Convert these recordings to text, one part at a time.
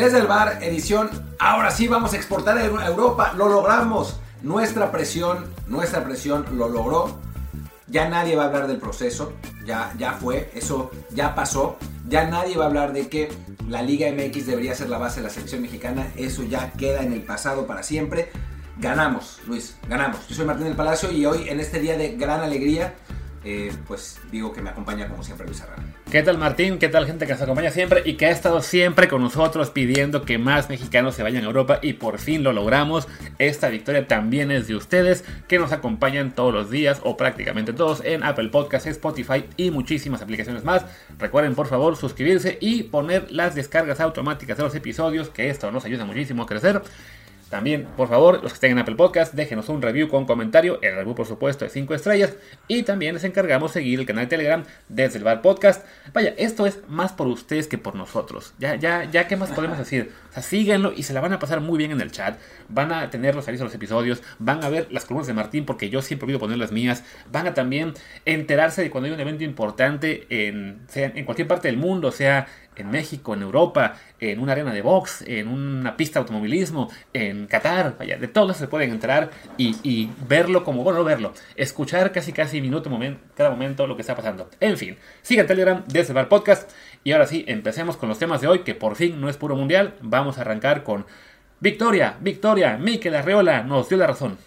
Desde el bar, edición, ahora sí vamos a exportar a Europa, lo logramos. Nuestra presión, nuestra presión lo logró. Ya nadie va a hablar del proceso, ya, ya fue, eso ya pasó. Ya nadie va a hablar de que la Liga MX debería ser la base de la selección mexicana, eso ya queda en el pasado para siempre. Ganamos, Luis, ganamos. Yo soy Martín del Palacio y hoy en este día de gran alegría eh, pues digo que me acompaña como siempre Luis Arrana. ¿Qué tal Martín? ¿Qué tal gente que nos acompaña siempre y que ha estado siempre con nosotros pidiendo que más mexicanos se vayan a Europa y por fin lo logramos? Esta victoria también es de ustedes que nos acompañan todos los días o prácticamente todos en Apple Podcasts, Spotify y muchísimas aplicaciones más. Recuerden por favor suscribirse y poner las descargas automáticas de los episodios que esto nos ayuda muchísimo a crecer. También, por favor, los que estén en Apple Podcast, déjenos un review con comentario. El review, por supuesto, de 5 estrellas. Y también les encargamos seguir el canal de Telegram desde el Bar Podcast. Vaya, esto es más por ustedes que por nosotros. Ya, ya, ya, ¿qué más podemos decir? O sea, síganlo y se la van a pasar muy bien en el chat. Van a tener los avisos de los episodios. Van a ver las columnas de Martín, porque yo siempre olvido poner las mías. Van a también enterarse de cuando hay un evento importante en, cualquier parte del mundo, sea en México, en Europa, en una arena de box, en una pista de automovilismo, en Qatar, vaya, de todo se pueden entrar y, verlo como, bueno, no verlo, escuchar casi casi minuto, cada momento lo que está pasando. En fin, sigan Telegram desde Bar Podcast y ahora sí, empecemos con los temas de hoy, que por fin no es puro mundial, vamos a arrancar con Victoria, Victoria, Mikel Arreola nos dio la razón.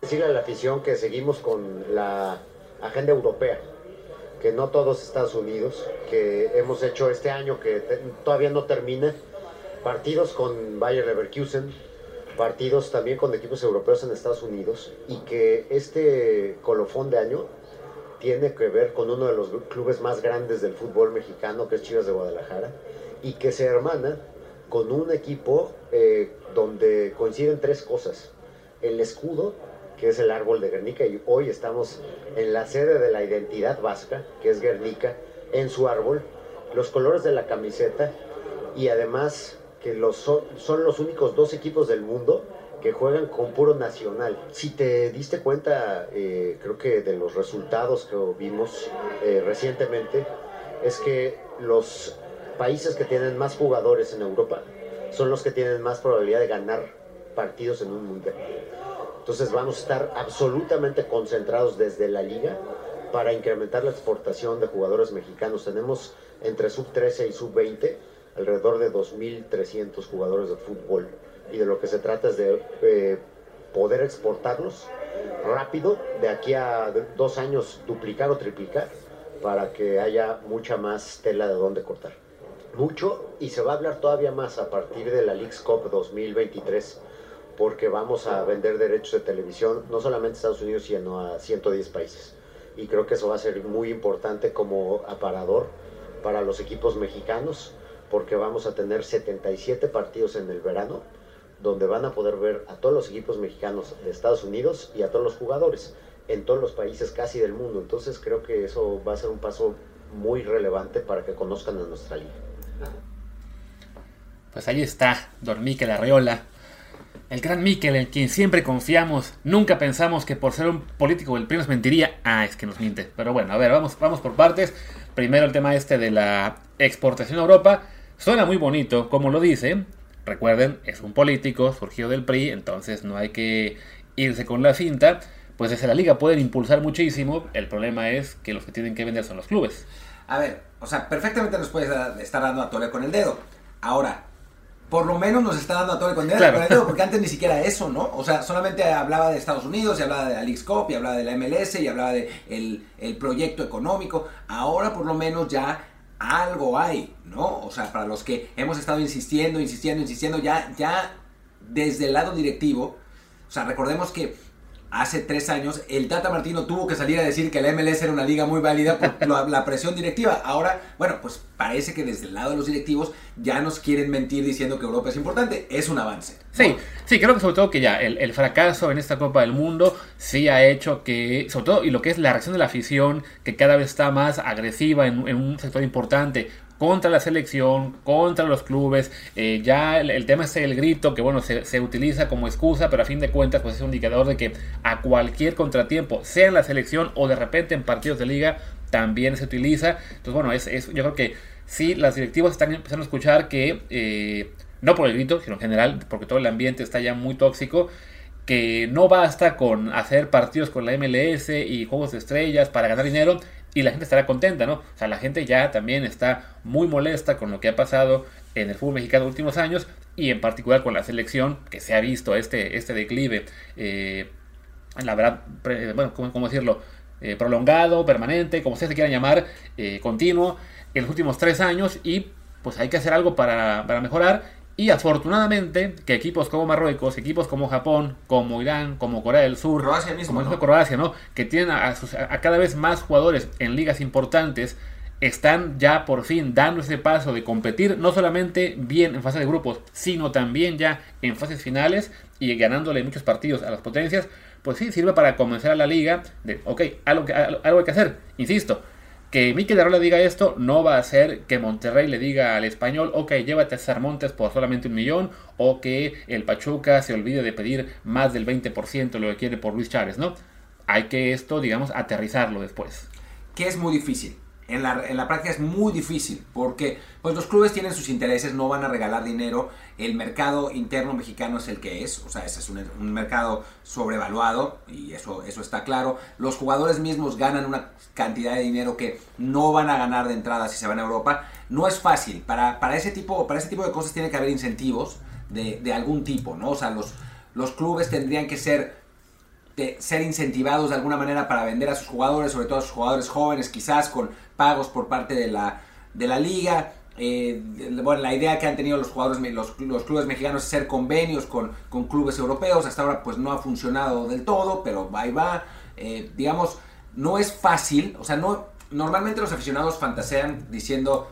Decirle a la afición que seguimos con la agenda europea que no todos Estados Unidos, que hemos hecho este año que todavía no termina, partidos con Bayer Leverkusen, partidos también con equipos europeos en Estados Unidos y que este colofón de año tiene que ver con uno de los clubes más grandes del fútbol mexicano, que es Chivas de Guadalajara, y que se hermana con un equipo eh, donde coinciden tres cosas. El escudo, que es el árbol de Guernica, y hoy estamos en la sede de la identidad vasca, que es Guernica, en su árbol, los colores de la camiseta, y además que los son, los únicos dos equipos del mundo que juegan con puro nacional. Si te diste cuenta, eh, creo que de los resultados que vimos eh, recientemente, es que los países que tienen más jugadores en Europa son los que tienen más probabilidad de ganar partidos en un mundial. Entonces vamos a estar absolutamente concentrados desde la liga para incrementar la exportación de jugadores mexicanos. Tenemos entre sub 13 y sub 20 alrededor de 2.300 jugadores de fútbol y de lo que se trata es de eh, poder exportarlos rápido, de aquí a dos años duplicar o triplicar para que haya mucha más tela de donde cortar. Mucho y se va a hablar todavía más a partir de la Leagues Cup 2023 porque vamos a vender derechos de televisión no solamente a Estados Unidos, sino a 110 países. Y creo que eso va a ser muy importante como aparador para los equipos mexicanos, porque vamos a tener 77 partidos en el verano, donde van a poder ver a todos los equipos mexicanos de Estados Unidos y a todos los jugadores en todos los países casi del mundo. Entonces creo que eso va a ser un paso muy relevante para que conozcan a nuestra liga. Pues ahí está, Dormique la Reola, el gran Miquel, en quien siempre confiamos, nunca pensamos que por ser un político del PRI nos mentiría. Ah, es que nos miente. Pero bueno, a ver, vamos, vamos por partes. Primero el tema este de la exportación a Europa. Suena muy bonito, como lo dice. Recuerden, es un político, surgió del PRI, entonces no hay que irse con la cinta. Pues desde la liga pueden impulsar muchísimo. El problema es que los que tienen que vender son los clubes. A ver, o sea, perfectamente nos puedes estar dando a tole con el dedo. Ahora, por lo menos nos está dando a todo el condena, porque antes ni siquiera eso, ¿no? O sea, solamente hablaba de Estados Unidos, y hablaba de la League y hablaba de la MLS, y hablaba de el, proyecto económico. Ahora por lo menos ya algo hay, ¿no? O sea, para los que hemos estado insistiendo, insistiendo, insistiendo, ya, ya desde el lado directivo, o sea, recordemos que hace tres años, el Tata Martino tuvo que salir a decir que la MLS era una liga muy válida por la, presión directiva. Ahora, bueno, pues parece que desde el lado de los directivos ya nos quieren mentir diciendo que Europa es importante. Es un avance. Sí, sí, creo que sobre todo que ya el, fracaso en esta Copa del Mundo sí ha hecho que, sobre todo, y lo que es la reacción de la afición, que cada vez está más agresiva en un sector importante, contra la selección, contra los clubes. Eh, ya el, tema es el grito que bueno se, utiliza como excusa, pero a fin de cuentas pues es un indicador de que a cualquier contratiempo, sea en la selección o de repente en partidos de liga, también se utiliza. Entonces bueno, es, yo creo que sí, las directivas están empezando a escuchar que, eh, no por el grito, sino en general, porque todo el ambiente está ya muy tóxico, que no basta con hacer partidos con la MLS y juegos de estrellas para ganar dinero y la gente estará contenta, ¿no? O sea, la gente ya también está muy molesta con lo que ha pasado en el fútbol mexicano en los últimos años y en particular con la selección que se ha visto este, este declive, eh, la verdad, bueno, ¿cómo, decirlo? Eh, prolongado, permanente, como ustedes se quieran llamar, eh, continuo, en los últimos tres años y pues hay que hacer algo para, para mejorar y afortunadamente que equipos como Marruecos, equipos como Japón, como Irán, como Corea del Sur, Croacia mismo, como Croacia, ¿no? que tienen a, cada vez más jugadores en ligas importantes, están ya por fin dando ese paso de competir no solamente bien en fase de grupos, sino también ya en fases finales y ganándole muchos partidos a las potencias, pues sí, sirve para comenzar a la liga de, ok, algo, algo hay que hacer, insisto, que Mikel Arroyo diga esto no va a hacer que Monterrey le diga al español, ok, llévate a Sarmontes por solamente un millón, o que el Pachuca se olvide de pedir más del 20% lo que quiere por Luis Chávez, ¿no? Hay que esto, digamos, aterrizarlo después. Que es muy difícil en la, en la, práctica es muy difícil porque pues los clubes tienen sus intereses, no van a regalar dinero, el mercado interno mexicano es el que es, o sea, ese es un, mercado sobrevaluado y eso, eso está claro. Los jugadores mismos ganan una cantidad de dinero que no van a ganar de entrada si se van a Europa. No es fácil, para, para, ese, tipo, para ese tipo de cosas tiene que haber incentivos de, de algún tipo, ¿no? O sea, los, los clubes tendrían que ser ser incentivados de alguna manera para vender a sus jugadores, sobre todo a sus jugadores jóvenes, quizás con pagos por parte de la, de la liga. Eh, bueno, la idea que han tenido los jugadores, los, los clubes mexicanos es hacer convenios con, con, clubes europeos. Hasta ahora pues no ha funcionado del todo, pero va y va. Eh, digamos, no es fácil. O sea, no, normalmente los aficionados fantasean diciendo,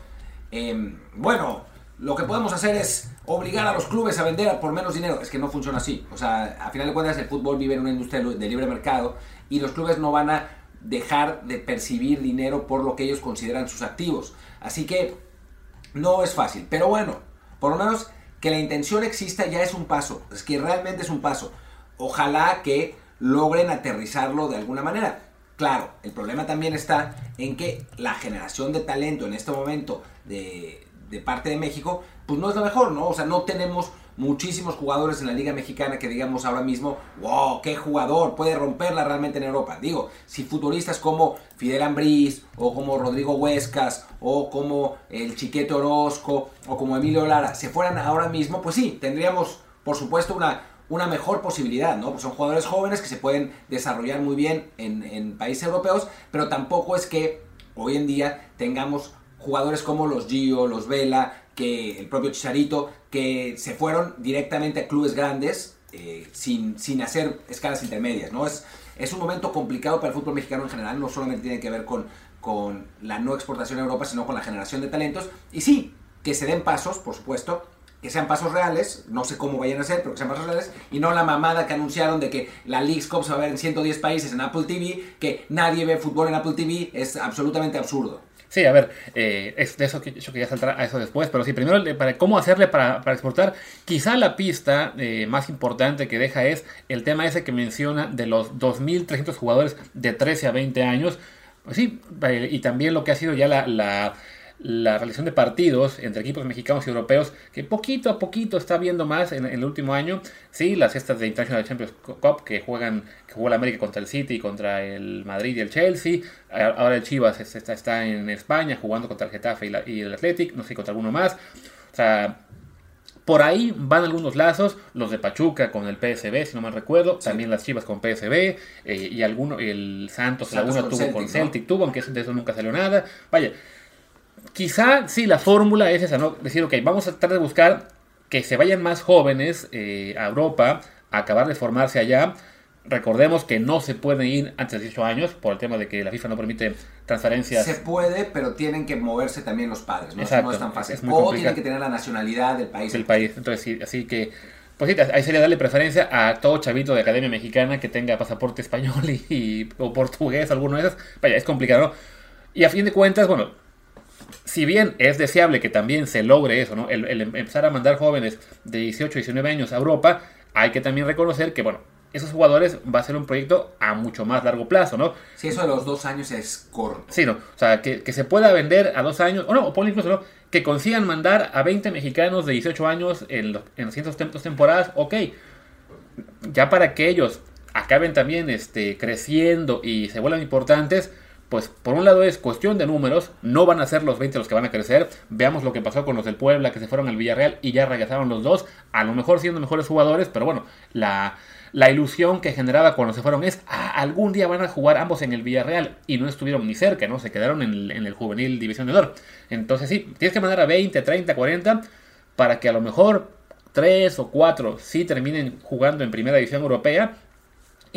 em, bueno, lo que podemos hacer es obligar a los clubes a vender por menos dinero. Es que no funciona así. O sea, a final de cuentas el fútbol vive en una industria de libre mercado y los clubes no van a dejar de percibir dinero por lo que ellos consideran sus activos. Así que no es fácil. Pero bueno, por lo menos que la intención exista ya es un paso. Es que realmente es un paso. Ojalá que logren aterrizarlo de alguna manera. Claro, el problema también está en que la generación de talento en este momento de, parte de México, pues no es lo mejor, ¿no? O sea, no tenemos muchísimos jugadores en la Liga Mexicana que digamos ahora mismo, wow, qué jugador, puede romperla realmente en Europa. Digo, si futbolistas como Fidel Ambriz, o como Rodrigo Huescas, o como el Chiquete Orozco, o como Emilio Lara, se fueran ahora mismo, pues sí, tendríamos, por supuesto, una, una mejor posibilidad, ¿no? Pues son jugadores jóvenes que se pueden desarrollar muy bien en, en países europeos, pero tampoco es que hoy en día tengamos jugadores como los Gio, los Vela, que el propio Chicharito, que se fueron directamente a clubes grandes eh, sin, sin hacer escalas intermedias, ¿no? Es, es un momento complicado para el fútbol mexicano en general, no solamente tiene que ver con, con la no exportación a Europa, sino con la generación de talentos. Y sí, que se den pasos, por supuesto, que sean pasos reales, no sé cómo vayan a ser, pero que sean pasos reales, y no la mamada que anunciaron de que la League's Cup se va a ver en 110 países en Apple TV, que nadie ve fútbol en Apple TV, es absolutamente absurdo. Sí, a ver, eh, es de eso que yo quería a eso después, pero sí, primero para cómo hacerle para, exportar, quizá la pista eh, más importante que deja es el tema ese que menciona de los 2.300 jugadores de 13 a 20 años, pues sí, eh, y también lo que ha sido ya la realización de partidos entre equipos mexicanos y europeos, que poquito a poquito está viendo más en, el último año. Sí, las fiestas de International Champions Cup que juegan, que juega la América contra el City, contra el Madrid y el Chelsea. Ahora el Chivas está, está en España jugando contra el Getafe y, el Athletic, no sé, contra alguno más. O sea, por ahí van algunos lazos, los de Pachuca con el PSB, si no mal recuerdo, también las Chivas con PSB, eh, y alguno, el Santos, Santos alguno tuvo con Celtic, tuvo, aunque de eso nunca salió nada. Vaya, quizá sí, la fórmula es esa, ¿no? Decir, ok, vamos a tratar de buscar que se vayan más jóvenes eh, a Europa, a acabar de formarse allá. Recordemos que no se pueden ir antes de 18 años por el tema de que la FIFA no permite transferencias. Se puede, pero tienen que moverse también los padres, ¿no? no es tan fácil. o tienen que tener la nacionalidad del país. Del país, entonces sí, así que... Pues sí, ahí sería darle preferencia a todo chavito de Academia Mexicana que tenga pasaporte español y, o portugués, alguno de esos. Vaya, es complicado, Y a fin de cuentas, bueno, si bien es deseable que también se logre eso, ¿no? El, empezar a mandar jóvenes de 18, 19 años a Europa, hay que también reconocer que, bueno, esos jugadores va a ser un proyecto a mucho más largo plazo, ¿no? Sí, eso de los dos años es corto. Sí, ¿no? O sea, que, se pueda vender a dos años, o no, o ponle incluso, ¿no? Que consigan mandar a 20 mexicanos de 18 años en, los, en cientos temporadas, ok. Ya para que ellos acaben también este, creciendo y se vuelvan importantes, pues por un lado es cuestión de números, no van a ser los 20 los que van a crecer. Veamos lo que pasó con los del Puebla que se fueron al Villarreal y ya regresaron los dos, a lo mejor siendo mejores jugadores, pero bueno, la, la ilusión que generaba cuando se fueron es, ah, algún día van a jugar ambos en el Villarreal y no estuvieron ni cerca, ¿no? Se quedaron en el, juvenil División de Honor. Entonces sí, tienes que mandar a 20, 30, 40 para que a lo mejor 3 o 4 sí terminen jugando en Primera División Europea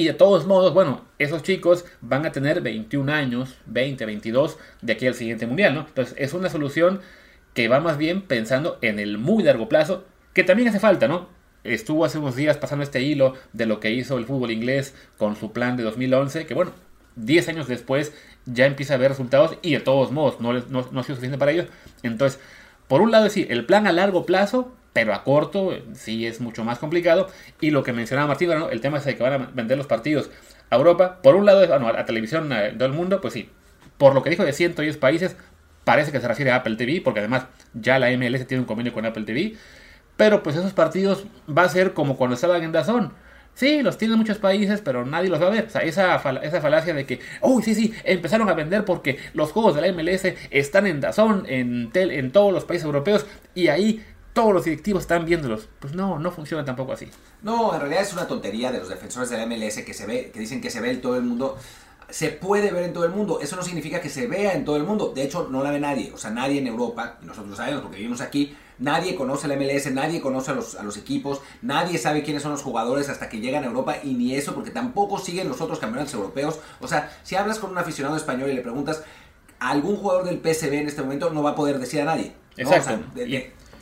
y de todos modos, bueno, esos chicos van a tener 21 años, 20, 22 de aquí al siguiente mundial, ¿no? Entonces es una solución que va más bien pensando en el muy largo plazo, que también hace falta, ¿no? Estuvo hace unos días pasando este hilo de lo que hizo el fútbol inglés con su plan de 2011, que bueno, 10 años después ya empieza a ver resultados y de todos modos no, no, no ha sido suficiente para ellos. Entonces, por un lado, sí, el plan a largo plazo pero a corto sí es mucho más complicado. Y lo que mencionaba Martín, bueno, el tema es de que van a vender los partidos a Europa. Por un lado, bueno, a televisión a todo el mundo, pues sí. Por lo que dijo de 110 países, parece que se refiere a Apple TV, porque además ya la MLS tiene un convenio con Apple TV. Pero pues esos partidos va a ser como cuando estaban en Dazón. Sí, los tienen muchos países, pero nadie los va a ver. O sea, esa, esa falacia de que, oh, sí, sí, empezaron a vender porque los juegos de la MLS están en Dazón, en, en todos los países europeos, y ahí todos los directivos están viéndolos. Pues no, no funciona tampoco así. No, en realidad es una tontería de los defensores de la MLS que se ve, que dicen que se ve en todo el mundo. Se puede ver en todo el mundo. Eso no significa que se vea en todo el mundo. De hecho, no la ve nadie. O sea, nadie en Europa, y nosotros lo sabemos porque vivimos aquí, nadie conoce la MLS, nadie conoce a los, a los equipos, nadie sabe quiénes son los jugadores hasta que llegan a Europa y ni eso, porque tampoco siguen los otros campeonatos europeos. O sea, si hablas con un aficionado español y le preguntas, algún jugador del PSV en este momento no va a poder decir a nadie. Exacto.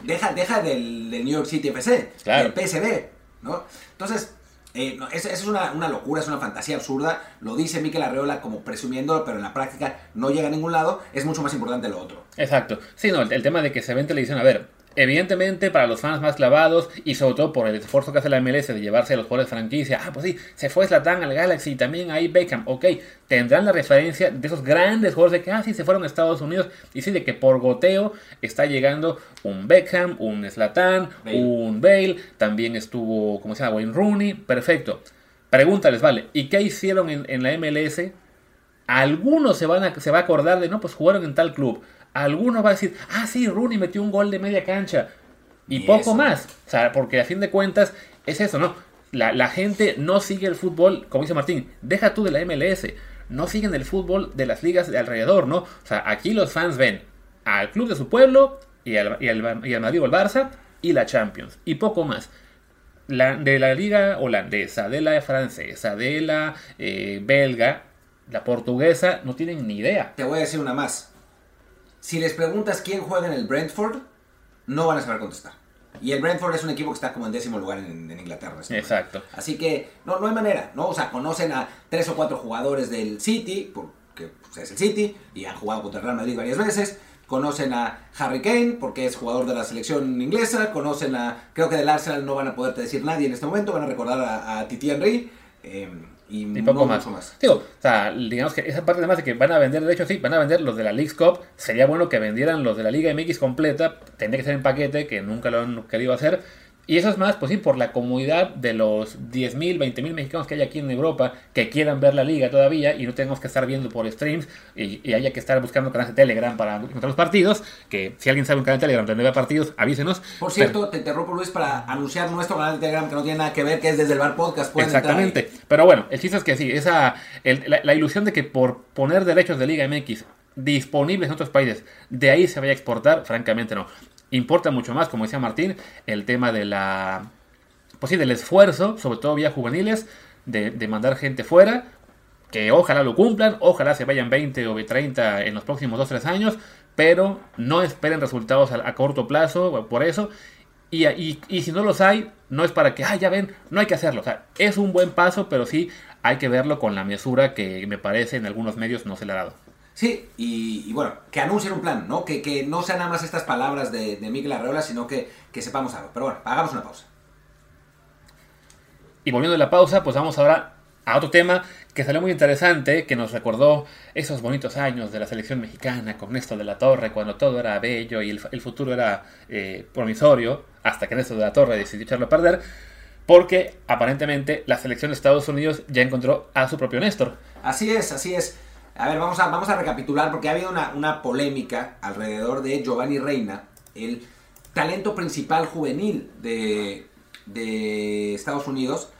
Deja, deja del, New York City FC, del PSV, ¿no? Entonces, eh, eso, es una, locura, es una fantasía absurda. Lo dice Mikel Arreola como presumiéndolo, pero en la práctica no llega a ningún lado. Es mucho más importante lo otro. Exacto. Sí, no, el, tema de que se ve en televisión, a ver, Evidentemente, para los fans más clavados y sobre todo por el esfuerzo que hace la MLS de llevarse a los jugadores de franquicia, ah, pues sí, se fue Slatan al Galaxy y también ahí Beckham, ok, tendrán la referencia de esos grandes jugadores de que, ah, sí, se fueron a Estados Unidos. Y sí, de que por goteo está llegando un Beckham, un Slatan, un Bale, también estuvo, ¿cómo se llama? Wayne Rooney, perfecto. Pregúntales, vale, ¿y qué hicieron en, en la MLS? Algunos se, van a, se va a acordar de, no, pues jugaron en tal club alguno va a decir, ah, sí, Rooney metió un gol de media cancha. Y, poco más. O sea, porque a fin de cuentas es eso, ¿no? La, gente no sigue el fútbol, como dice Martín, deja tú de la MLS, no siguen el fútbol de las ligas de alrededor, ¿no? O sea, aquí los fans ven al club de su pueblo y al, y al, y al Madrid o al Barça y la Champions, y poco más. La, de la liga holandesa, de la francesa, de la eh, belga, la portuguesa, no tienen ni idea. Te voy a decir una más si les preguntas quién juega en el Brentford, no van a saber contestar. Y el Brentford es un equipo que está como en décimo lugar en, Inglaterra. Exacto. Así que no, no hay manera, ¿no? O sea, conocen a tres o cuatro jugadores del City, porque pues, es el City, y han jugado contra el Real Madrid varias veces. Conocen a Harry Kane, porque es jugador de la selección inglesa. Conocen a, creo que del Arsenal no van a poderte decir nadie en este momento, van a recordar a, a Titi Henry. Eh, y, poco más. Digo, o sea, digamos que esa parte además de que van a vender, de hecho sí, van a vender los de la League Cup, sería bueno que vendieran los de la Liga MX completa, tendría que ser en paquete, que nunca lo han querido hacer, y eso es más, pues sí, por la comodidad de los 10.000, 20.000 mexicanos que hay aquí en Europa que quieran ver la liga todavía y no tenemos que estar viendo por streams y, haya que estar buscando canales de Telegram para encontrar los partidos. Que si alguien sabe un canal de Telegram donde vea partidos, avísenos. Por cierto, te interrumpo Luis para anunciar nuestro canal de Telegram que no tiene nada que ver, que es desde el Bar Podcast. Exactamente. Pero bueno, el chiste es que sí, esa, la ilusión de que por poner derechos de Liga MX disponibles en otros países, de ahí se vaya a exportar, francamente no importa mucho más, como decía Martín, el tema de la, pues sí, del esfuerzo, sobre todo vía juveniles, de, mandar gente fuera, que ojalá lo cumplan, ojalá se vayan 20 o 30 en los próximos 2-3 años, pero no esperen resultados a, corto plazo por eso. Y, y, si no los hay, no es para que, ah, ya ven, no hay que hacerlo. O sea, es un buen paso, pero sí hay que verlo con la mesura que me parece en algunos medios no se le ha dado. Sí, y, bueno, que anuncien un plan, ¿no? Que, que, no sean nada más estas palabras de, de Miguel Arreola, sino que, que sepamos algo. Pero bueno, hagamos una pausa. Y volviendo de la pausa, pues vamos ahora a otro tema que salió muy interesante, que nos recordó esos bonitos años de la selección mexicana con Néstor de la Torre, cuando todo era bello y el, futuro era eh, promisorio, hasta que Néstor de la Torre decidió echarlo a perder, porque aparentemente la selección de Estados Unidos ya encontró a su propio Néstor. Así es, así es. A ver, vamos a, vamos a recapitular porque ha habido una, una polémica alrededor de Giovanni Reina, el talento principal juvenil de, de Estados Unidos,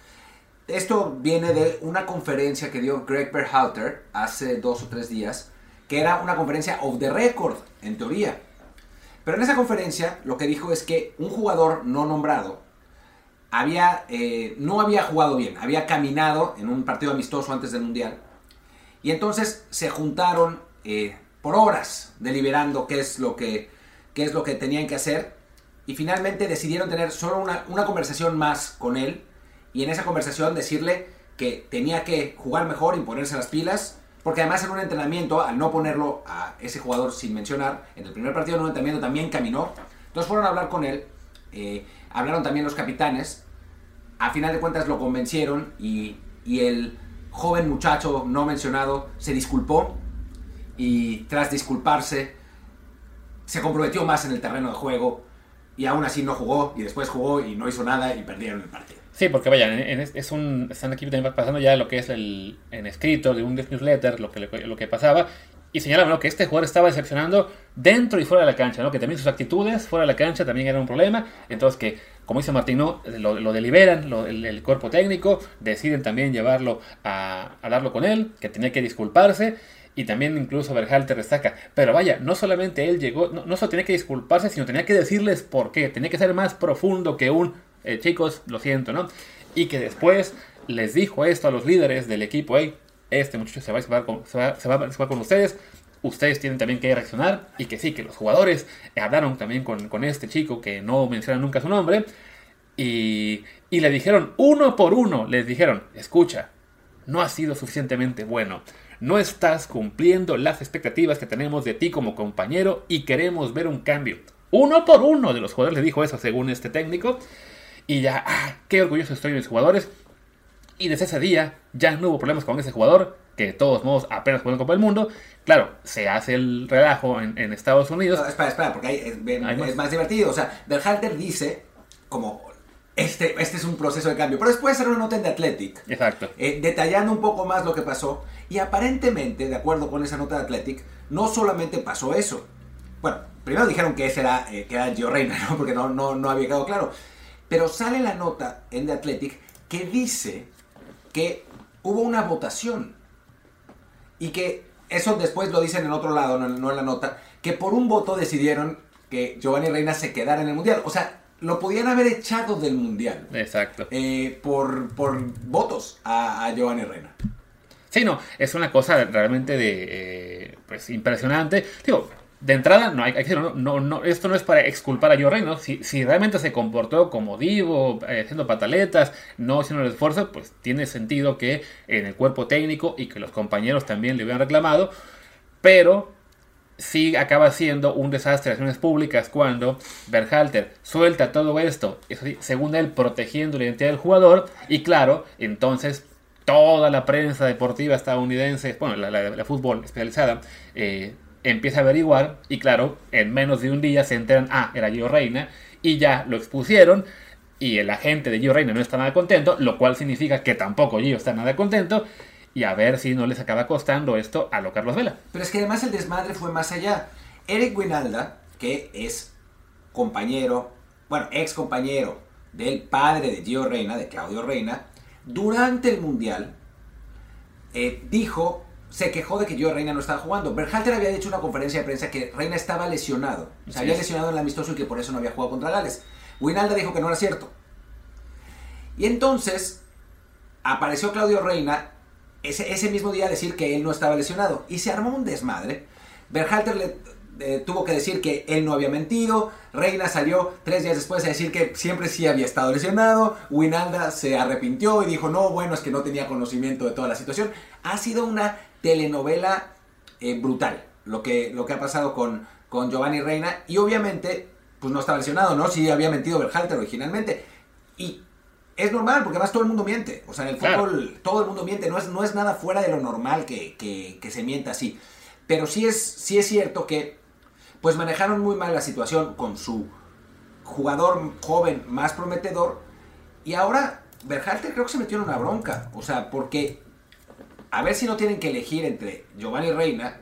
esto viene de una conferencia que dio Greg Berhalter hace dos o tres días, que era una conferencia of the record, en teoría. Pero en esa conferencia lo que dijo es que un jugador no nombrado había, eh, no había jugado bien, había caminado en un partido amistoso antes del Mundial. Y entonces se juntaron eh, por horas deliberando qué es, lo que, qué es lo que tenían que hacer. Y finalmente decidieron tener solo una, una conversación más con él. Y en esa conversación decirle que tenía que jugar mejor y ponerse las pilas, porque además en un entrenamiento, al no ponerlo a ese jugador sin mencionar, en el primer partido en un entrenamiento también caminó, entonces fueron a hablar con él, eh, hablaron también los capitanes, a final de cuentas lo convencieron y, y el joven muchacho no mencionado se disculpó y tras disculparse se comprometió más en el terreno de juego y aún así no jugó y después jugó y no hizo nada y perdieron el partido. Sí, porque vaya, es un, están aquí también pasando ya lo que es el en escrito de un newsletter, lo que, lo que pasaba, y señalaban que este jugador estaba decepcionando dentro y fuera de la cancha, ¿no? que también sus actitudes fuera de la cancha también eran un problema, entonces que, como dice Martino, lo, deliberan, el, cuerpo técnico, deciden también llevarlo a hablarlo con él, que tenía que disculparse, y también incluso Berhalter destaca, pero vaya, no solamente él llegó, no, solo tenía que disculparse, sino tenía que decirles por qué, tenía que ser más profundo que un eh, chicos, lo siento, ¿no? Y que después les dijo esto a los líderes del equipo, hey, este muchacho se va, se va, con ustedes, ustedes tienen también que reaccionar y que sí, que los jugadores hablaron también con, con este chico que no menciona nunca su nombre y, y, le dijeron uno por uno, les dijeron, escucha, no has sido suficientemente bueno, no estás cumpliendo las expectativas que tenemos de ti como compañero y queremos ver un cambio. Uno por uno de los jugadores le dijo eso según este técnico y ya, ah, qué orgulloso estoy de mis jugadores. Y desde ese día ya no hubo problemas con ese jugador, que de todos modos apenas jugó en Copa del Mundo. Claro, se hace el relajo en, Estados Unidos. espera, espera, porque ahí es, más. divertido. O sea, Berhalter dice, como este, este es un proceso de cambio. Pero después hacer una nota en The Athletic. Exacto. Eh, detallando un poco más lo que pasó. Y aparentemente, de acuerdo con esa nota de Athletic, no solamente pasó eso. Bueno, primero dijeron que ese era, eh, que era Gio Reina, ¿no? Porque no, no, no había quedado claro. Pero sale la nota en The Athletic que dice que hubo una votación y que eso después lo dicen en otro lado, no, en la nota, que por un voto decidieron que Giovanni Reina se quedara en el Mundial. O sea, lo podían haber echado del Mundial. Exacto. Eh, por, por votos a, Giovanni Reina. Sí, no, es una cosa realmente de, eh, pues, impresionante. Digo, de entrada, no hay, que decirlo, no, no, esto no es para exculpar a Joe Reynolds. Si, si realmente se comportó como divo, eh, haciendo pataletas, no haciendo el esfuerzo, pues tiene sentido que en el cuerpo técnico y que los compañeros también le hubieran reclamado. Pero sí acaba siendo un desastre de acciones públicas cuando Berhalter suelta todo esto, según él, protegiendo la identidad del jugador. Y claro, entonces toda la prensa deportiva estadounidense, bueno, la, la, fútbol especializada, eh, empieza a averiguar y claro, en menos de un día se enteran, ah, era Gio Reina y ya lo expusieron y el agente de Gio Reina no está nada contento, lo cual significa que tampoco Gio está nada contento y a ver si no les acaba costando esto a lo Carlos Vela. Pero es que además el desmadre fue más allá. Eric Winalda, que es compañero, bueno, ex compañero del padre de Gio Reina, de Claudio Reina, durante el Mundial eh, dijo se quejó de que yo Reina no estaba jugando. Berhalter había dicho en una conferencia de prensa que Reina estaba lesionado. Se había lesionado en el amistoso y que por eso no había jugado contra Gales. Winalda dijo que no era cierto. Y entonces apareció Claudio Reina ese, ese mismo día a decir que él no estaba lesionado. Y se armó un desmadre. Berhalter le eh, tuvo que decir que él no había mentido. Reina salió tres días después a decir que siempre sí había estado lesionado. Winalda se arrepintió y dijo, no, bueno, es que no tenía conocimiento de toda la situación. Ha sido una telenovela eh, brutal lo que, lo que ha pasado con, con Giovanni Reina. Y obviamente, pues no estaba lesionado, ¿no? Sí había mentido Berhalter originalmente. Y es normal, porque además todo el mundo miente. O sea, en el fútbol todo el mundo miente. No es, no es nada fuera de lo normal que, que, se mienta así. Pero sí es, sí es cierto que pues manejaron muy mal la situación con su jugador joven más prometedor. Y ahora Berhalter creo que se metió en una bronca. O sea, porque a ver si no tienen que elegir entre Giovanni Reina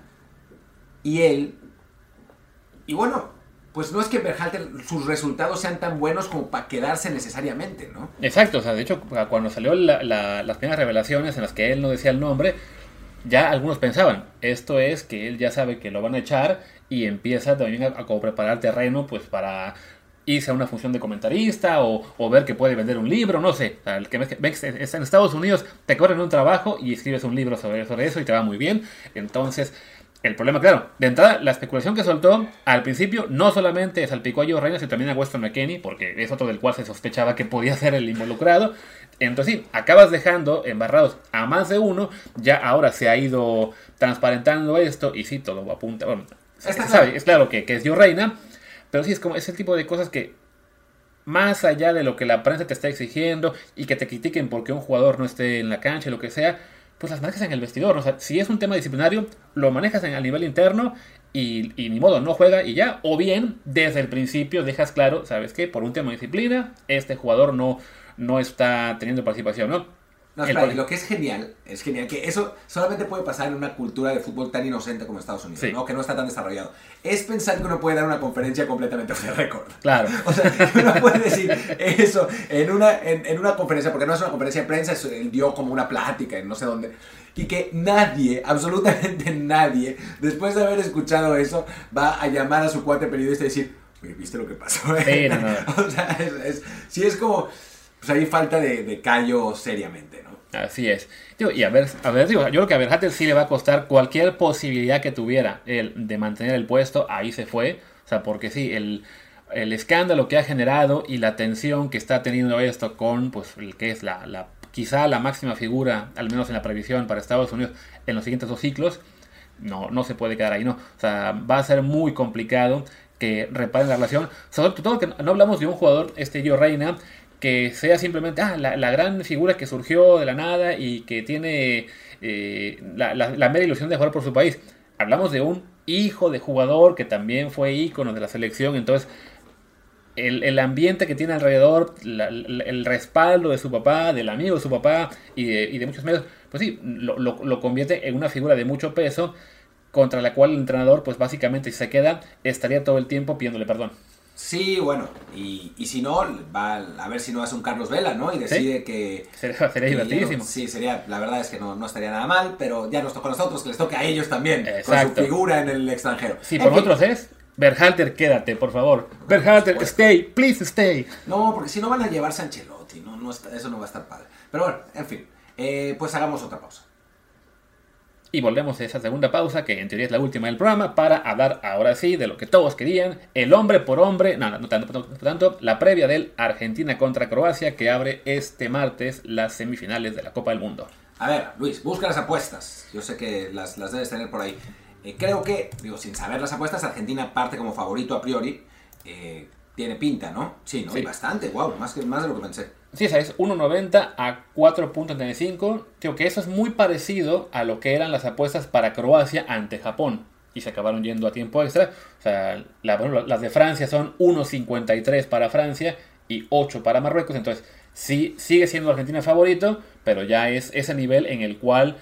y él. Y bueno, pues no es que Berhalter sus resultados sean tan buenos como para quedarse necesariamente, ¿no? Exacto, o sea, de hecho, cuando salió las primeras revelaciones en las que él no decía el nombre, ya algunos pensaban, esto es que él ya sabe que lo van a echar y empieza también a, a preparar terreno pues para irse a una función de comentarista o, ver que puede vender un libro, no sé. El que está en Estados Unidos, te corren un trabajo y escribes un libro sobre, sobre eso y te va muy bien. Entonces, el problema, claro, de entrada, la especulación que soltó al principio no solamente salpicó a Joe Reina, sino también a Weston McKenney, porque es otro del cual se sospechaba que podía ser el involucrado. Entonces, sí, acabas dejando embarrados a más de uno, ya ahora se ha ido transparentando esto, y sí, todo apunta. Bueno, es claro que, que es Reina, pero sí, es como ese tipo de cosas que más allá de lo que la prensa te está exigiendo y que te critiquen porque un jugador no esté en la cancha, lo que sea, pues las manejas en el vestidor. O sea, si es un tema disciplinario, lo manejas en, a nivel interno y, y, ni modo, no juega y ya. O bien, desde el principio dejas claro, ¿sabes qué? Por un tema de disciplina, este jugador no, no está teniendo participación, ¿no? No, espera, y lo que es genial, es genial, que eso solamente puede pasar en una cultura de fútbol tan inocente como Estados Unidos, ¿no? que no está tan desarrollado. Es pensar que uno puede dar una conferencia completamente de récord. Claro. O sea, uno puede decir eso en una, en, una conferencia, porque no es una conferencia de prensa, él dio como una plática en no sé dónde. Y que nadie, absolutamente nadie, después de haber escuchado eso, va a llamar a su cuate periodista y decir, ¿viste lo que pasó? Sí, no, o sea, es, sí es como, pues hay falta de, callo seriamente, ¿no? Así es. y a ver, a ver, digo, yo creo que a Berhater sí le va a costar cualquier posibilidad que tuviera el, de mantener el puesto, ahí se fue. O sea, porque sí, el, el escándalo que ha generado y la tensión que está teniendo esto con, pues, el que es la, la, quizá la máxima figura, al menos en la previsión para Estados Unidos en los siguientes dos ciclos, no, no se puede quedar ahí, no. O sea, va a ser muy complicado que reparen la relación. Sobre todo que no hablamos de un jugador, este Gio Reina, que sea simplemente ah, la, gran figura que surgió de la nada y que tiene eh, la, la, mera ilusión de jugar por su país. Hablamos de un hijo de jugador que también fue ícono de la selección, entonces el, ambiente que tiene alrededor, el respaldo de su papá, del amigo de su papá y de, muchos medios, pues sí, lo, lo, convierte en una figura de mucho peso contra la cual el entrenador, pues básicamente si se queda, estaría todo el tiempo pidiéndole perdón. Sí, bueno, y, y, si no, va a ver si no hace un Carlos Vela, ¿no? Y decide que... Sería, divertidísimo. sí, sería, la verdad es que no, no, estaría nada mal, pero ya nos toca a nosotros, que les toque a ellos también, con su figura en el extranjero. Sí, por nosotros es, Berhalter, quédate, por favor. Berhalter, stay, please stay. No, porque si no van a llevarse a Ancelotti, ¿no? no eso no va a estar padre. Pero bueno, en fin, eh, pues hagamos otra pausa. Y volvemos a esa segunda pausa, que en teoría es la última del programa, para hablar ahora sí de lo que todos querían, el hombre por hombre, no, no, tanto, tanto, la previa del Argentina contra Croacia, que abre este martes las semifinales de la Copa del Mundo. A ver, Luis, busca las apuestas. Yo sé que las, las debes tener por ahí. Eh, creo que, digo, sin saber las apuestas, Argentina parte como favorito a priori. Eh, tiene pinta, ¿no? Sí, ¿no? Sí. bastante, wow, más, que, más de lo que pensé. Sí, es 1.90 a 4.35. Creo que eso es muy parecido a lo que eran las apuestas para Croacia ante Japón. Y se acabaron yendo a tiempo extra. O sea, las de Francia son 1.53 para Francia y 8 para Marruecos. Entonces, sí, sigue siendo Argentina favorito, pero ya es ese nivel en el cual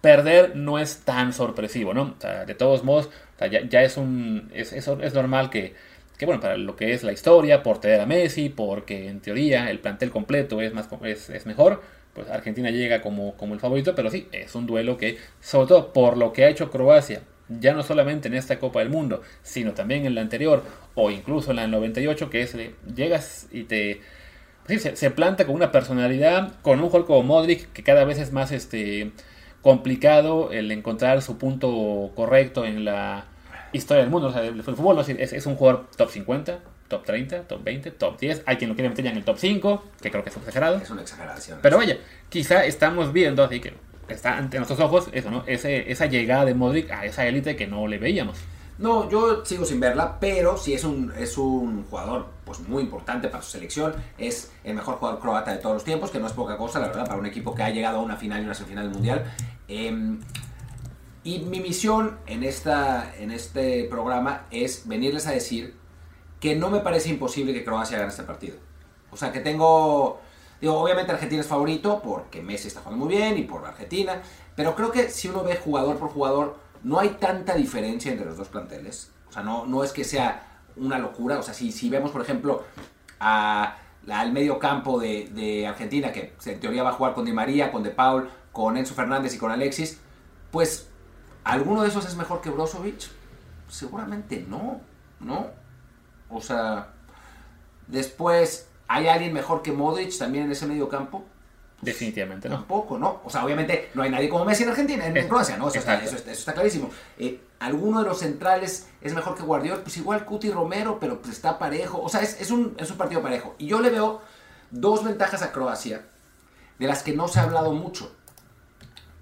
perder no es tan sorpresivo, ¿no? O sea, de todos modos, ya, es un. Es, es normal que que bueno, para lo que es la historia, por tener a Messi, porque en teoría el plantel completo es, más, es, es mejor, pues Argentina llega como, como el favorito, pero sí, es un duelo que, sobre todo por lo que ha hecho Croacia, ya no solamente en esta Copa del Mundo, sino también en la anterior, o incluso en la 98, que es, llegas y te... Pues sí, se, planta con una personalidad, con un juego como Modric, que cada vez es más este, complicado el encontrar su punto correcto en la historia del mundo. O sea, el, fútbol es, es, un jugador top 50, top 30, top 20, top 10. Hay quien lo quiere meter ya en el top 5, que creo que es exagerado. Es una exageración. Pero vaya, quizá estamos viendo, así que está ante nuestros ojos, eso, ¿no? Ese, esa llegada de Modric a esa élite que no le veíamos. No, yo sigo sin verla, pero sí es un, es un jugador pues muy importante para su selección. Es el mejor jugador croata de todos los tiempos, que no es poca cosa, la verdad, para un equipo que ha llegado a una final y una semifinal del mundial. Em, y mi misión en, esta, en este programa es venirles a decir que no me parece imposible que Croacia gane este partido. O sea, que tengo... Digo, obviamente Argentina es favorito porque Messi está jugando muy bien y por Argentina, pero creo que si uno ve jugador por jugador, no hay tanta diferencia entre los dos planteles. O sea, no, no es que sea una locura. O sea, si, si vemos, por ejemplo, al medio campo de, Argentina, que en teoría va a jugar con Di María, con De Paul, con Enzo Fernández y con Alexis, pues, ¿alguno de esos es mejor que Brozovic? Seguramente no, ¿no? O sea, después, ¿hay alguien mejor que Modric también en ese medio campo? Definitivamente no. Tampoco, ¿no? O sea, obviamente no hay nadie como Messi en Argentina, en Croacia, ¿no? Eso está, clarísimo. Eh, ¿Alguno de los centrales es mejor que Guardiola? Pues igual Cuti Romero, pero pues está parejo. O sea, es, un, es un partido parejo. Y yo le veo dos ventajas a Croacia, de las que no se ha hablado mucho,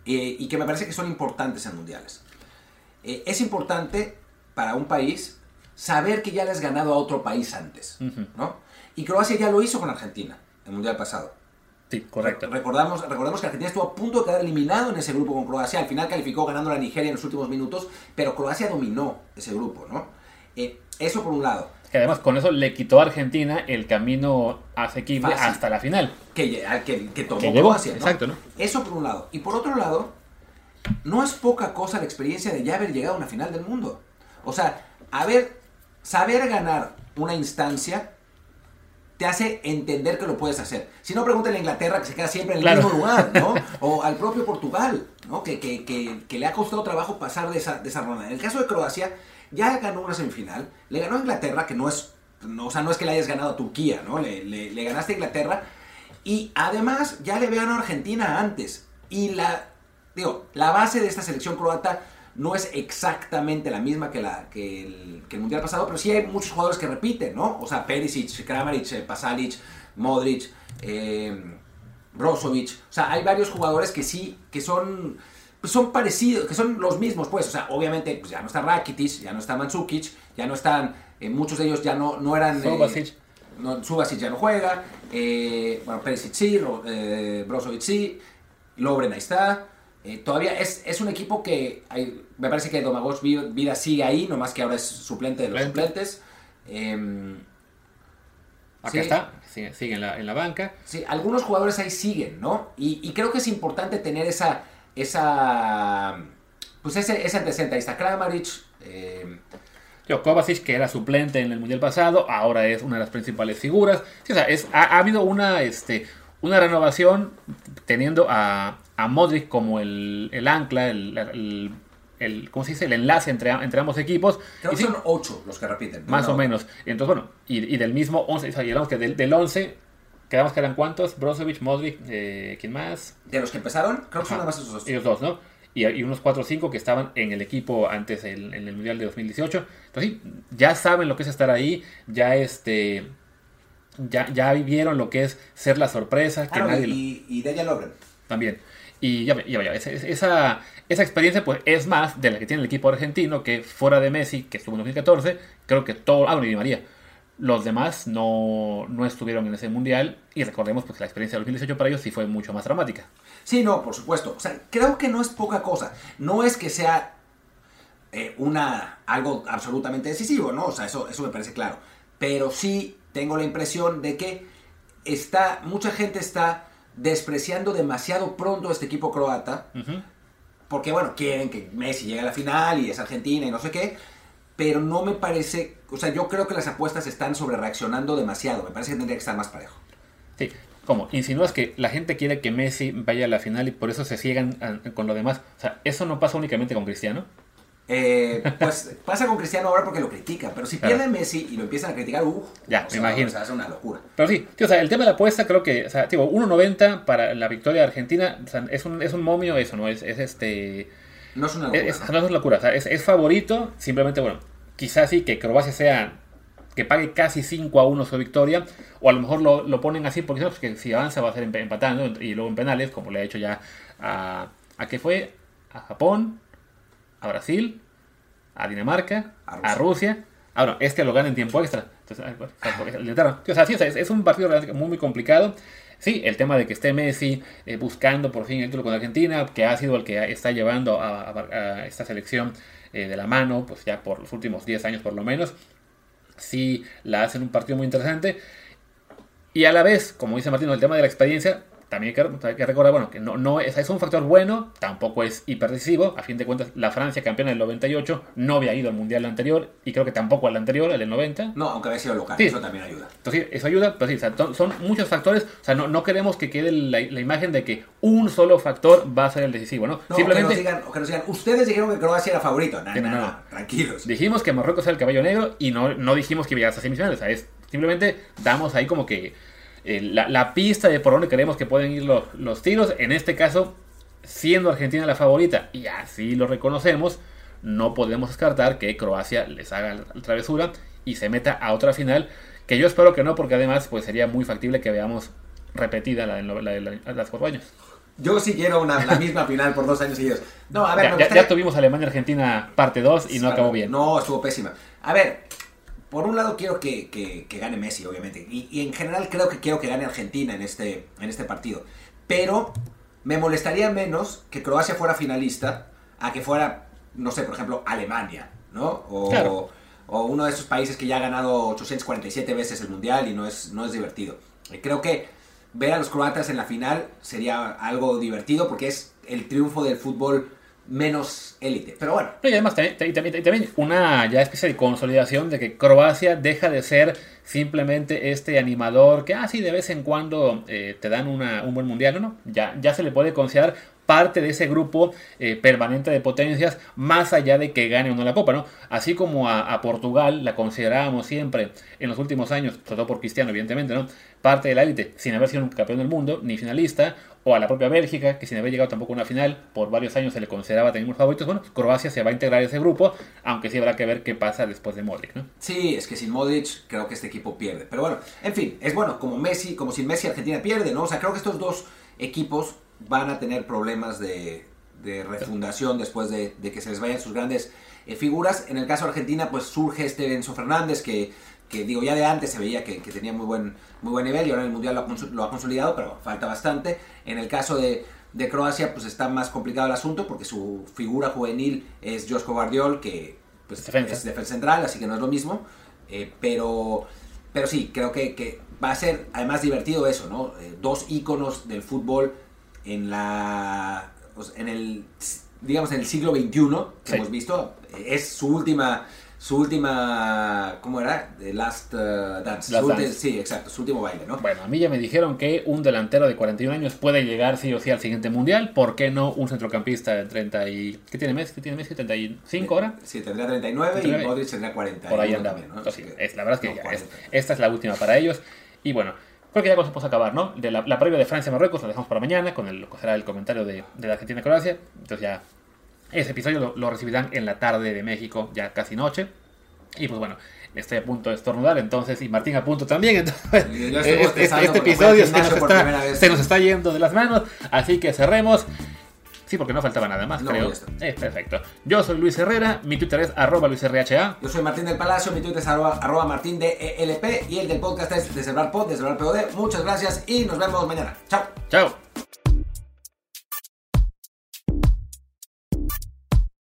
eh, y que me parece que son importantes en mundiales. Eh, es importante para un país saber que ya le has ganado a otro país antes, ¿no? Y Croacia ya lo hizo con Argentina, el mundial pasado. Sí, correcto. Recordamos, recordamos que Argentina estuvo a punto de quedar eliminado en ese grupo con Croacia. Al final calificó ganando a Nigeria en los últimos minutos, pero Croacia dominó ese grupo, ¿no? Eh, eso por un lado. Que además con eso le quitó a Argentina el camino asequible hasta la final. Que, que, que tomó Croacia, ¿no? Exacto, ¿no? Eso por un lado. Y por otro lado, no es poca cosa la experiencia de ya haber llegado a una final del mundo. O sea, haber, saber ganar una instancia te hace entender que lo puedes hacer. Si no, pregúntale a Inglaterra, que se queda siempre en el mismo lugar, ¿no? O al propio Portugal, ¿no? Que, que, que, le ha costado trabajo pasar de esa, de esa, ronda. En el caso de Croacia, ya ganó una semifinal, le ganó a Inglaterra, que no es, no, o sea, no es que le hayas ganado a Turquía, ¿no? Le, le, ganaste a Inglaterra, y además ya le ganado a Argentina antes. Y la, digo, la base de esta selección croata no es exactamente la misma que, la, que, el, Mundial pasado, pero sí hay muchos jugadores que repiten, ¿no? O sea, Perisic, Kramaric, eh, Pasalic, Modric, eh, Brozovic. O sea, hay varios jugadores que sí, que son, son parecidos, que son los mismos, pues. O sea, obviamente pues ya no está Rakitic, ya no está Mandzukic, ya no están, eh, muchos de ellos ya no, no eran... Subasic. No, Subasic ya no juega, bueno, Perisic sí, Brozovic sí, Lobren ahí está. Eh, todavía es, es, un equipo que me parece que Domagos Vida sigue ahí, nomás que ahora es suplente de los suplentes. Eh, Acá está, sigue, en, la, en, la, banca. Sí, algunos jugadores ahí siguen, ¿no? Y, creo que es importante tener esa, esa pues ese, ese antecedente. Ahí está Kramaric. Eh, Kovacic, que era suplente en el Mundial pasado, ahora es una de las principales figuras. o sea, es, ha, ha, habido una, este, una renovación teniendo a, a Modric como el, el ancla, el, el, ¿cómo se dice? el enlace entre, entre ambos equipos. Creo que son 8 los que repiten. Más o menos. Entonces, bueno, y, y del mismo 11, digamos que del, del 11, quedamos que eran cuántos? Brozovic, Modric, eh, ¿quién más? De los que empezaron, creo que son nada más esos dos. Ellos dos, ¿no? Y, y unos 4 o 5 que estaban en el equipo antes en el Mundial de 2018. Entonces, sí, ya saben lo que es estar ahí, ya este... Ya, ya vivieron lo que es ser la sorpresa. que nadie y, y de ella logran. También. Y ya, ya, ya esa, esa, esa, experiencia pues es más de la que tiene el equipo argentino, que fuera de Messi, que estuvo en 2014, creo que todo, ah, bueno, y María, los demás no, no, estuvieron en ese mundial y recordemos pues, que la experiencia del 2018 para ellos sí fue mucho más dramática. Sí, no, por supuesto. O sea, creo que no es poca cosa. No es que sea eh, una, algo absolutamente decisivo, ¿no? O sea, eso, eso me parece claro. Pero sí tengo la impresión de que está, mucha gente está despreciando demasiado pronto a este equipo croata. Porque, bueno, quieren que Messi llegue a la final y es Argentina y no sé qué. Pero no me parece. O sea, yo creo que las apuestas están sobre reaccionando demasiado. Me parece que tendría que estar más parejo. Sí, como insinúas que la gente quiere que Messi vaya a la final y por eso se ciegan ah, con lo demás. O sea, eso no pasa únicamente con Cristiano. Eh, pues pasa con Cristiano ahora porque lo critica, pero si pierde Messi y lo empiezan a criticar, uff, ya, me imagino. O sea, es una locura. Pero sí, tío, o sea, el tema de la apuesta creo que, o sea, tío, 1.90 para la victoria de Argentina, o sea, es, un, es un momio eso, ¿no? Es, es este... No es una locura. Es, no es una locura, o sea, es, es, favorito, simplemente, bueno, quizás sí que Croacia sea, que pague casi 5 a 1 su victoria, o a lo mejor lo, lo ponen así porque pues, que si avanza va a ser empatando y luego en penales, como le ha hecho ya a, a qué fue, a Japón, a Brasil a Dinamarca, a Rusia. Ahora, este lo gana en tiempo extra. Entonces, o sea, sí, es, un partido muy, muy complicado. Sí, el tema de que esté Messi eh, buscando por fin el título con Argentina, que ha sido el que está llevando a, esta selección eh, de la mano, pues ya por los últimos 10 años por lo menos, sí la hacen un partido muy interesante. Y a la vez, como dice Martín, el tema de la experiencia, también hay que, recordar, bueno, que no, no es, es, un factor bueno, tampoco es hiperdecisivo. A fin de cuentas, la Francia, campeona del 98, no había ido al mundial anterior y creo que tampoco al anterior, el del 90. No, aunque había sido local, eso también ayuda. Entonces, eso ayuda, pero sí, son muchos factores. O sea, no, no queremos que quede la, imagen de que un solo factor va a ser el decisivo, ¿no? Simplemente. Que nos, digan, que nos digan, ustedes dijeron que Croacia era favorito. No, no, no, tranquilos. Dijimos que Marruecos era el caballo negro y no, no dijimos que iba a ser semifinales. O sea, es, simplemente damos ahí como que eh, la, pista de por dónde creemos que pueden ir los, tiros. En este caso, siendo Argentina la favorita, y así lo reconocemos, no podemos descartar que Croacia les haga la travesura y se meta a otra final. Que yo espero que no, porque además pues sería muy factible que veamos repetida la de, las cuatro años. Yo sí quiero una, la misma final por dos años seguidos. No, a ver, ya, tuvimos Alemania-Argentina parte 2 y no acabó bien. No, estuvo pésima. A ver, por un lado quiero que, gane Messi, obviamente. Y, en general creo que quiero que gane Argentina en este, en este partido. Pero me molestaría menos que Croacia fuera finalista a que fuera, no sé, por ejemplo, Alemania, ¿no? O, o uno de esos países que ya ha ganado 847 veces el Mundial y no es, no es divertido. Creo que ver a los croatas en la final sería algo divertido porque es el triunfo del fútbol menos élite. Pero bueno. Y además también, también, una ya especie de consolidación de que Croacia deja de ser simplemente este animador que, ah, sí, de vez en cuando eh, te dan una, un buen mundial. No, no, ya, ya se le puede considerar parte de ese grupo eh, permanente de potencias, más allá de que gane o no la Copa, ¿no? Así como a, Portugal la considerábamos siempre en los últimos años, sobre todo por Cristiano, evidentemente, ¿no? Parte de la élite, sin haber sido un campeón del mundo, ni finalista, o a la propia Bélgica, que sin haber llegado tampoco a una final, por varios años se le consideraba tener unos favoritos. Bueno, Croacia se va a integrar a ese grupo, aunque sí habrá que ver qué pasa después de Modric, ¿no? Sí, es que sin Modric creo que este equipo pierde. Pero bueno, en fin, es bueno, como Messi, como sin Messi Argentina pierde, ¿no? O sea, creo que estos dos equipos van a tener problemas de, refundación después de, que se les vayan sus grandes eh, figuras. En el caso de Argentina, pues surge este Enzo Fernández que, digo, ya de antes se veía que, tenía muy buen, muy buen nivel y ahora en el Mundial lo ha, consolidado, pero falta bastante. En el caso de, Croacia, pues está más complicado el asunto porque su figura juvenil es Josko Guardiol, que pues, es defensa central, así que no es lo mismo. Eh, pero, pero sí, creo que, va a ser además divertido eso, ¿no? Eh, dos íconos del fútbol en la en el digamos en el siglo XXI que hemos visto es su última su última ¿cómo era? The Last uh, Dance, sí exacto su último baile ¿no? bueno a mí ya me dijeron que un delantero de 41 años puede llegar sí o sí al siguiente mundial ¿por qué no un centrocampista de 30 y ¿qué tiene Messi? ¿qué tiene Messi? ¿35 ahora? sí tendría 39, y Modric tendría 40 por ahí andaba ¿no? es, la verdad es que esta es la última para ellos y bueno Creo que ya vamos a acabar, ¿no? De la, previa de Francia-Marruecos la dejamos para mañana, con el, será el comentario de, de la Argentina-Croacia. Entonces ya ese episodio lo, recibirán en la tarde de México, ya casi noche. Y pues bueno, estoy a punto de estornudar, entonces, y Martín a punto también. Entonces, este, este episodio se nos, está, se nos está yendo de las manos, así que cerremos. Sí, porque no faltaba nada más, creo. Es perfecto. Yo soy Luis Herrera, mi Twitter es arroba luisrha. Yo soy Martín del Palacio, mi Twitter es arroba, arroba martín de ELP y el del podcast es Deservar Pod, Deservar POD. Muchas gracias y nos vemos mañana. Chao. Chao.